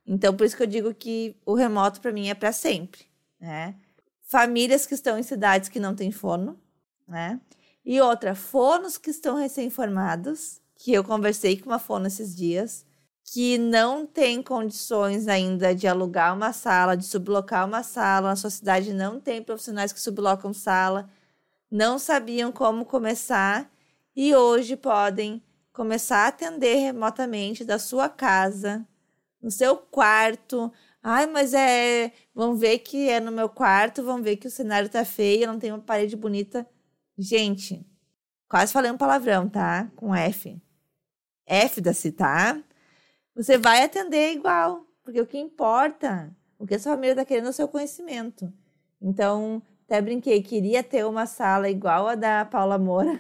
Speaker 2: Então, por isso que eu digo que o remoto para mim é para sempre, né? Famílias que estão em cidades que não têm fono, né? E outra, fonos que estão recém-formados, que eu conversei com uma fono esses dias, que não tem condições ainda de alugar uma sala, de sublocar uma sala, na sua cidade não tem profissionais que sublocam sala, não sabiam como começar e hoje podem começar a atender remotamente da sua casa, no seu quarto. Ai, mas é. Vão ver que é no meu quarto, vão ver que o cenário tá feio, não tem uma parede bonita. Gente, quase falei um palavrão, tá? Com F. F da se, tá? você vai atender igual, porque o que importa, o que a sua família está querendo é o seu conhecimento. Então, até brinquei, queria ter uma sala igual a da Paula Moura,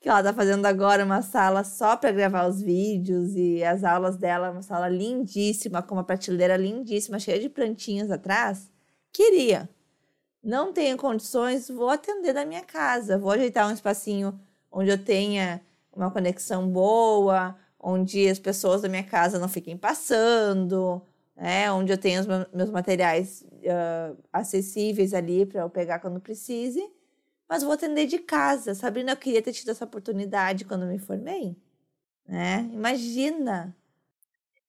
Speaker 2: que ela tá fazendo agora uma sala só para gravar os vídeos e as aulas dela, uma sala lindíssima, com uma prateleira lindíssima, cheia de plantinhas atrás. Queria. Não tenho condições, vou atender da minha casa, vou ajeitar um espacinho onde eu tenha uma conexão boa, onde as pessoas da minha casa não fiquem passando, né? onde eu tenho os meus materiais uh, acessíveis ali para eu pegar quando precise mas vou atender de casa. Sabrina, eu queria ter tido essa oportunidade quando me formei. Né? Imagina!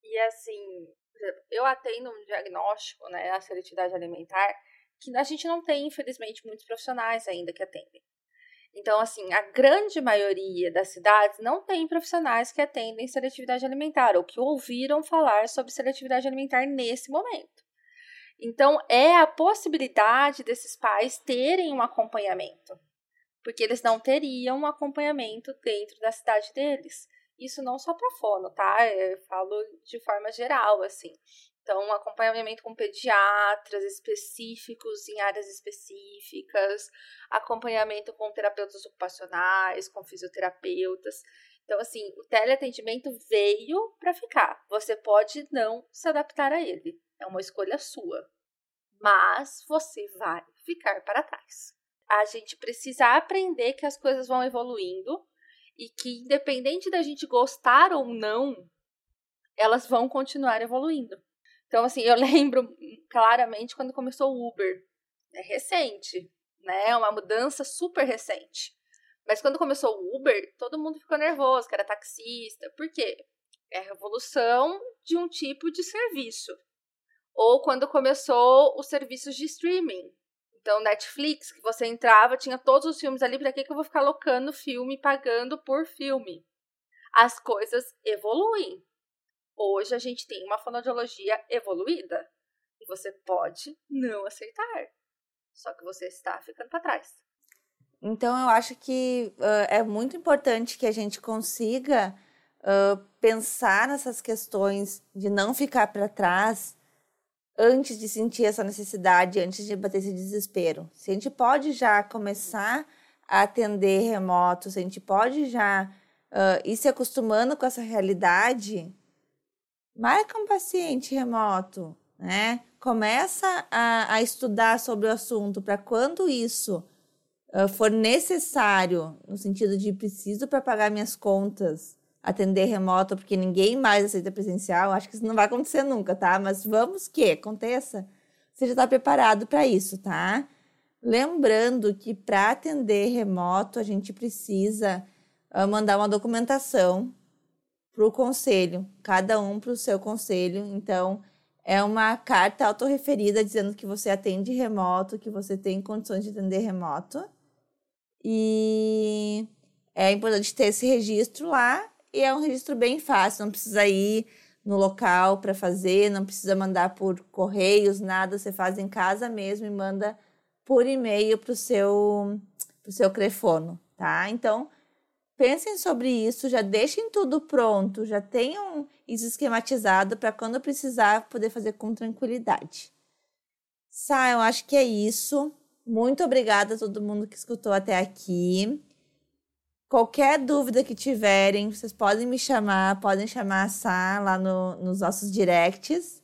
Speaker 1: E assim, eu atendo um diagnóstico, né, a seletividade alimentar, que a gente não tem, infelizmente, muitos profissionais ainda que atendem. Então, assim, a grande maioria das cidades não tem profissionais que atendem seletividade alimentar ou que ouviram falar sobre seletividade alimentar nesse momento. Então, é a possibilidade desses pais terem um acompanhamento, porque eles não teriam um acompanhamento dentro da cidade deles. Isso não só para fono, tá? Eu falo de forma geral, assim. Então, um acompanhamento com pediatras específicos em áreas específicas, acompanhamento com terapeutas ocupacionais, com fisioterapeutas. Então, assim, o teleatendimento veio para ficar. Você pode não se adaptar a ele. É uma escolha sua. Mas você vai ficar para trás. A gente precisa aprender que as coisas vão evoluindo e que, independente da gente gostar ou não, elas vão continuar evoluindo. Então, assim, eu lembro claramente quando começou o Uber. É recente, né? É uma mudança super recente. Mas quando começou o Uber, todo mundo ficou nervoso, que era taxista. Por quê? É a revolução de um tipo de serviço. Ou quando começou os serviços de streaming. Então, Netflix, que você entrava, tinha todos os filmes ali, para que, que eu vou ficar locando filme, pagando por filme? As coisas evoluem. Hoje a gente tem uma fonoaudiologia evoluída. E você pode não aceitar. Só que você está ficando para trás.
Speaker 2: Então, eu acho que uh, é muito importante que a gente consiga uh, pensar nessas questões de não ficar para trás antes de sentir essa necessidade, antes de bater esse desespero. Se a gente pode já começar a atender remoto, se a gente pode já uh, ir se acostumando com essa realidade, marca um paciente remoto, né? Começa a, a estudar sobre o assunto para quando isso uh, for necessário, no sentido de preciso para pagar minhas contas, atender remoto, porque ninguém mais aceita presencial, acho que isso não vai acontecer nunca, tá? Mas vamos que aconteça, você já está preparado para isso, tá? Lembrando que para atender remoto, a gente precisa uh, mandar uma documentação para o conselho, cada um para o seu conselho. Então, é uma carta autorreferida dizendo que você atende remoto, que você tem condições de atender remoto. E é importante ter esse registro lá. E é um registro bem fácil, não precisa ir no local para fazer, não precisa mandar por correios, nada. Você faz em casa mesmo e manda por e-mail para o seu, pro seu crefono, tá? Então, pensem sobre isso, já deixem tudo pronto, já tenham isso esquematizado para quando precisar poder fazer com tranquilidade. Sá, eu acho que é isso. Muito obrigada a todo mundo que escutou até aqui. Qualquer dúvida que tiverem, vocês podem me chamar, podem chamar a Sá lá no, nos nossos directs.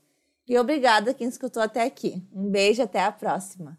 Speaker 2: E obrigada quem escutou até aqui. Um beijo, até a próxima.